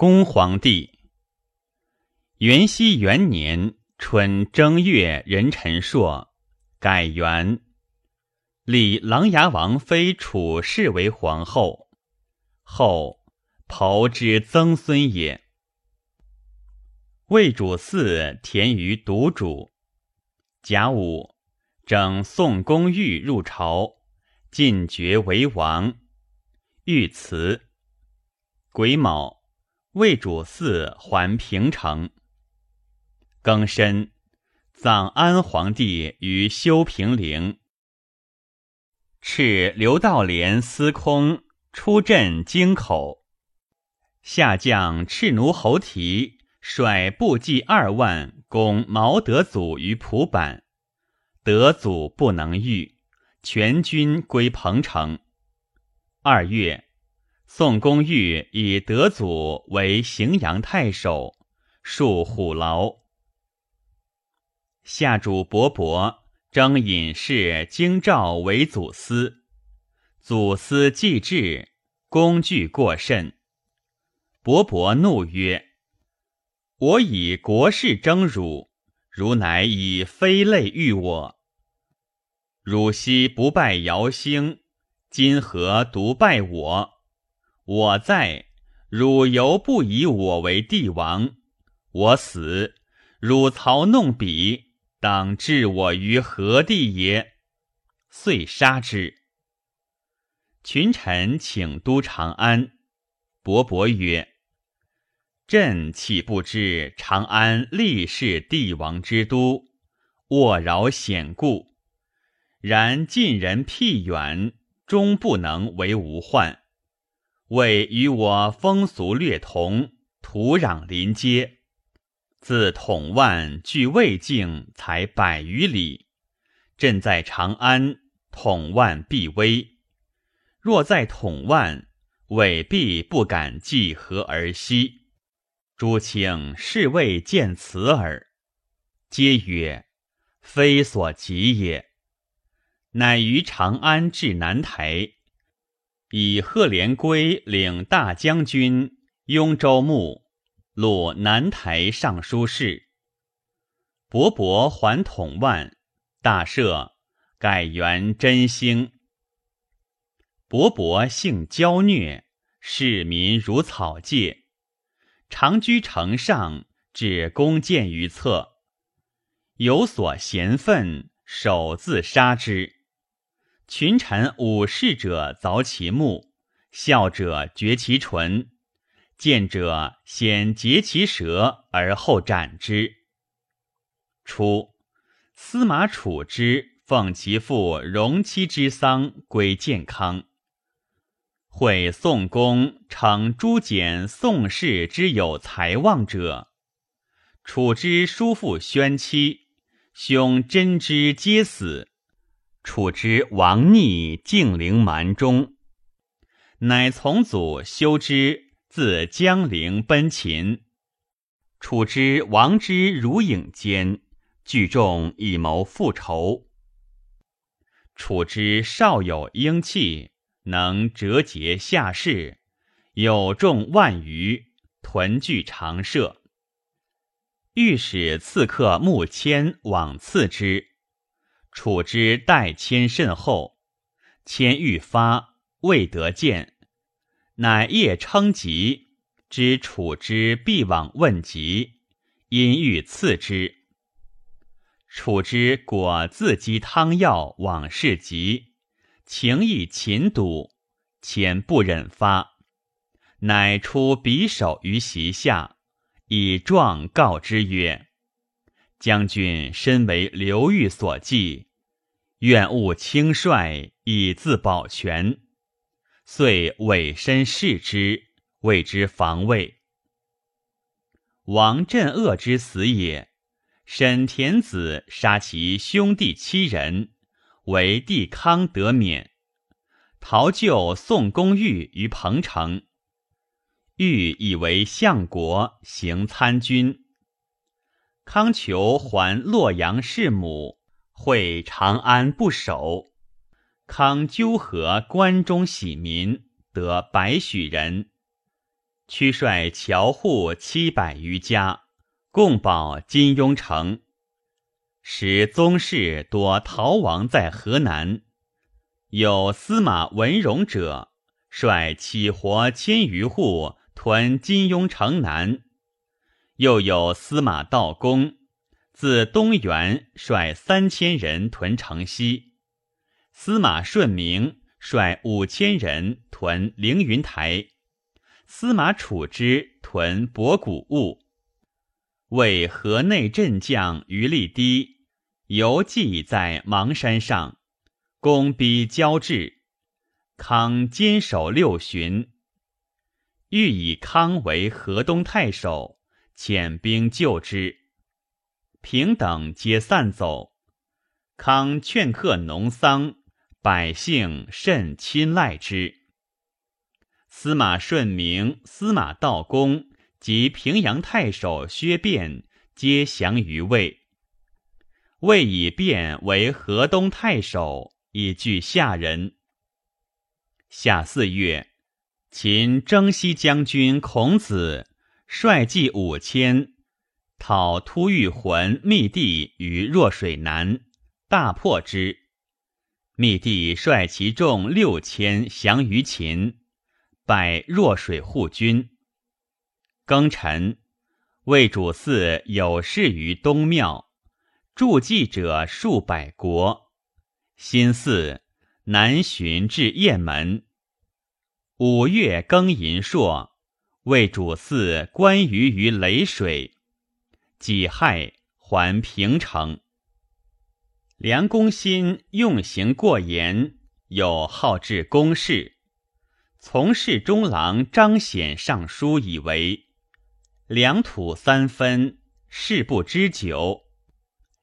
恭皇帝。元熙元年春正月壬辰朔，改元，立琅琊王妃楚氏为皇后。后袍之曾孙也。魏主嗣田于独主。甲午，整宋公玉入朝，进爵为王。御辞。癸卯，魏主嗣还平城。庚申，葬安皇帝于修平陵。敕刘道廉司空出镇京口，下将赤奴侯提率部骑二万攻毛德祖于蒲坂，德祖不能御，全军归彭城。二月，宋公玉以德祖为荥阳太守，戍虎牢。下主伯伯征隐士京兆为祖司，祖司既至，工具过甚。伯伯怒曰：“我以国事征汝，汝乃以非类遇我。汝昔不拜尧兴，今何独拜我？我在，汝犹不以我为帝王。我死，汝曹弄彼。”当置我于何地也？遂杀之。群臣请都长安，伯伯曰：“朕岂不知长安历世帝王之都，沃饶险固。然近人僻远，终不能为无患。为与我风俗略同，土壤邻接。”自统万距魏境才百余里，朕在长安，统万必危。若在统万，未必不敢计和而西。诸卿是未见此耳。皆曰：非所及也。乃于长安至南台，以贺连归领大将军、雍州牧。录南台尚书事，伯伯还统万，大赦，改元真兴。伯伯性骄虐，视民如草芥，常居城上，置弓箭于侧，有所嫌愤，手自杀之。群臣武士者凿其墓，笑者绝其唇。见者先截其舌，而后斩之。初，司马处之奉其父荣妻之丧归建康，会宋公称诸简宋氏之有才望者，楚之叔父宣妻、兄真之皆死，处之亡逆敬陵蛮中，乃从祖修之。自江陵奔秦，楚之王之如影间，聚众以谋复仇。楚之少有英气，能折节下士，有众万余，屯聚长社。御史刺客穆谦往刺之，楚之待谦甚厚，谦欲发，未得见。乃夜称疾，知楚之必往问疾，因欲赐之。楚之果自积汤药往事疾，情意勤笃，谦不忍发，乃出匕首于席下，以状告之曰：“将军身为刘裕所忌，愿勿轻率，以自保全。”遂委身视之，谓之防卫。王镇恶之死也。沈田子杀其兄弟七人，为帝康得免，逃救宋公玉于彭城。欲以为相国，行参军。康求还洛阳弑母，会长安不守。康纠合关中喜民，得百许人。驱率侨户七百余家，共保金庸城。使宗室多逃亡在河南。有司马文荣者，率起活千余户屯金庸城南；又有司马道公，自东原率三千人屯城西；司马顺明率五千人屯凌云台；司马处之屯博古物。为河内镇将余立低，游记在邙山上。攻逼交至，康坚守六旬，欲以康为河东太守，遣兵救之。平等皆散走，康劝客农桑，百姓甚亲赖之。司马顺明、司马道公及平阳太守薛变皆降于魏，魏以变为河东太守。以拒下人。夏四月，秦征西将军孔子率骑五千，讨突遇浑密地于弱水南，大破之。密地率其众六千降于秦，拜弱水护军。庚辰，魏主祀有事于东庙，筑祭者数百国。新巳，南巡至雁门。五月庚寅朔，为主祀关羽于雷水。己亥，还平城。梁公新用刑过严，有好治公事。从事中郎张显上书以为：良土三分，事不知久。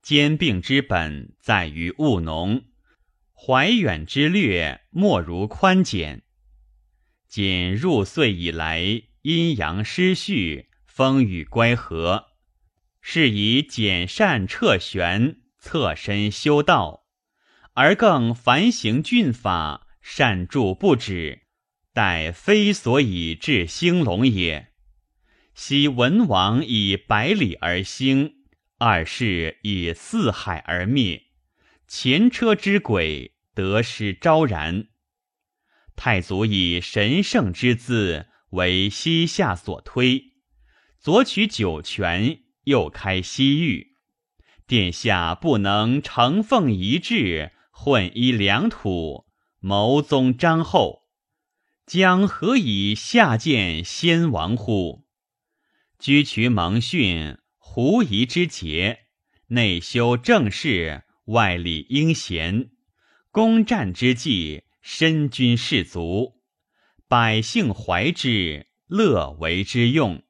兼并之本在于务农。怀远之略，莫如宽简。仅入岁以来，阴阳失序，风雨乖和，是以简善彻玄，侧身修道，而更繁行峻法，善助不止，待非所以治兴隆也。昔文王以百里而兴，二世以四海而灭，前车之轨。得失昭然，太祖以神圣之资为西夏所推，左取九泉，右开西域，殿下不能承奉遗志，混依良土，谋宗张后，将何以下见先王乎？居渠蒙逊，狐疑之节，内修政事，外理英贤。攻战之际，身君士卒，百姓怀之，乐为之用。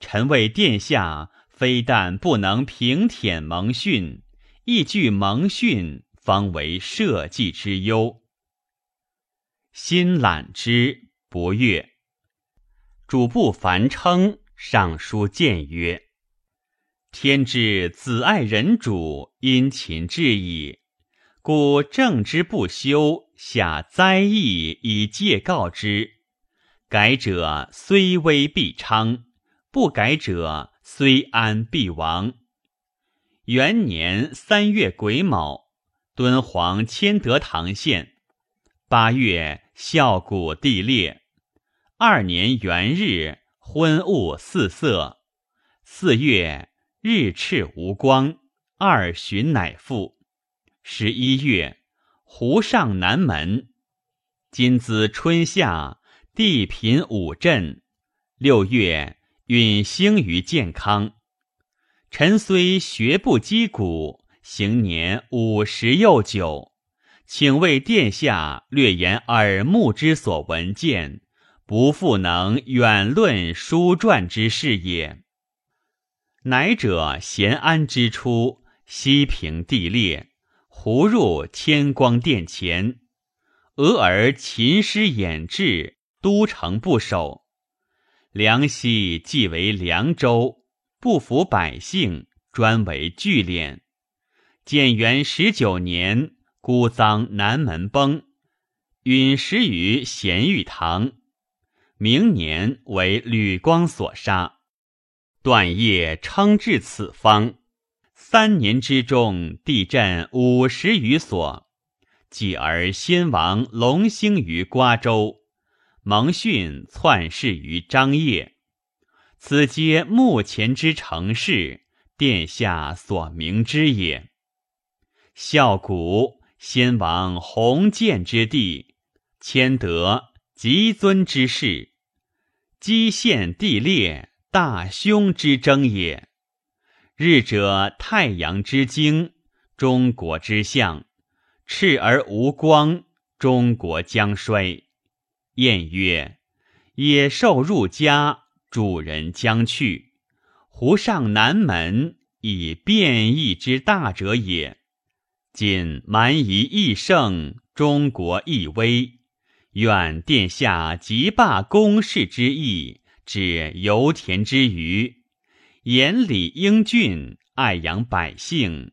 臣为殿下，非但不能平舔蒙逊，亦惧蒙逊，方为社稷之忧。心览之不悦。主簿樊称上书谏曰：“天之子爱人主，殷勤至矣。”故正之不修，下灾异以戒告之。改者虽危必昌，不改者虽安必亡。元年三月癸卯，敦煌迁德堂县。八月孝谷地裂。二年元日，昏雾四色。四月日赤无光。二旬乃复。十一月，湖上南门。今兹春夏，地贫五镇。六月，允兴于健康。臣虽学不击鼓，行年五十又九，请为殿下略言耳目之所闻见，不复能远论书传之事也。乃者咸安之初，西平地裂。胡入天光殿前，俄而秦师掩至，都城不守。梁西既为凉州，不服百姓，专为聚敛。建元十九年，孤臧南门崩，陨石于咸玉堂。明年为吕光所杀。段业称至此方，三年之中，地震五十余所。继而先王隆兴于瓜州，蒙逊篡世于张掖，此皆目前之成事，殿下所明之也。孝古先王弘建之地，谦德极尊之事，基县地裂。大凶之争也。日者太阳之经，中国之象；赤而无光，中国将衰。晏曰：野兽入家，主人将去。胡上南门，以变异之大者也。今蛮夷亦盛，中国亦危。愿殿下即罢公事之意。指油田之余，严理英俊，爱养百姓，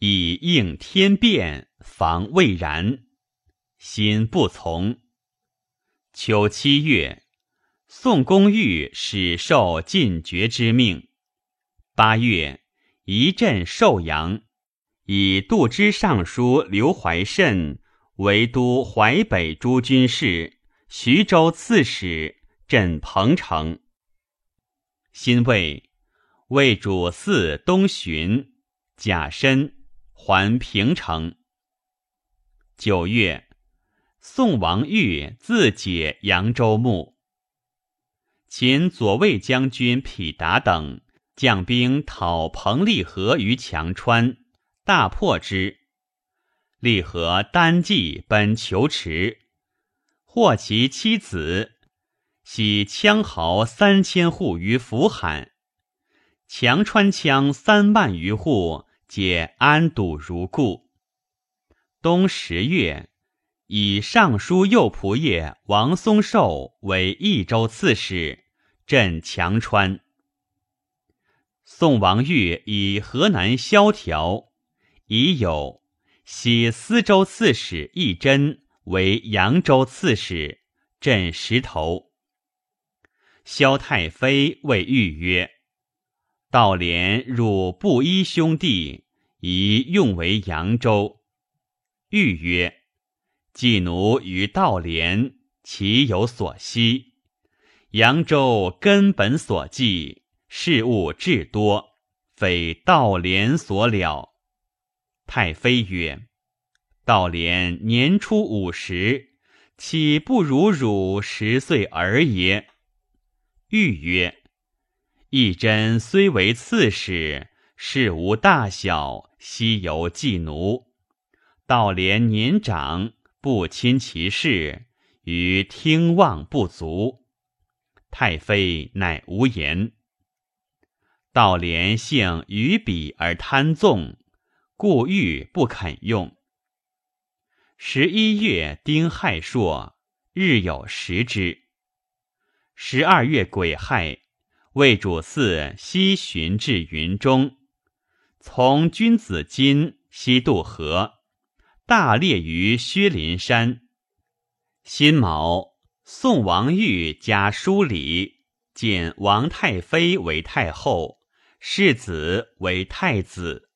以应天变，防未然。心不从。秋七月，宋公寓始受进爵之命。八月，一镇寿阳，以度支尚书刘怀慎为都淮北诸军事，徐州刺史。镇彭城，辛未，魏主嗣东巡，甲申，还平城。九月，宋王玉自解扬州牧。秦左卫将军匹达等将兵讨彭立和于强川，大破之。立和单骑奔求池，获其妻子。徙羌豪三千户于福罕，强川羌三万余户，皆安堵如故。冬十月，以尚书右仆射王松寿为益州刺史，镇强川。宋王玉以河南萧条，已有徙司州刺史义真为扬州刺史，镇石头。萧太妃谓玉曰：“道廉入布衣兄弟，宜用为扬州。”玉曰：“季奴与道廉，其有所惜？扬州根本所寄，事物至多，非道廉所了。”太妃曰：“道廉年初五十，岂不如汝十岁儿也？”欲曰：“义真虽为刺史，事无大小，悉由季奴。道廉年长，不亲其事，于听望不足。”太妃乃无言。道廉性于彼而贪纵，故欲不肯用。十一月丁亥朔，日有食之。十二月癸亥，魏主嗣西巡至云中，从君子津西渡河，大猎于薛林山。辛卯，宋王玉加书礼，建王太妃为太后，世子为太子。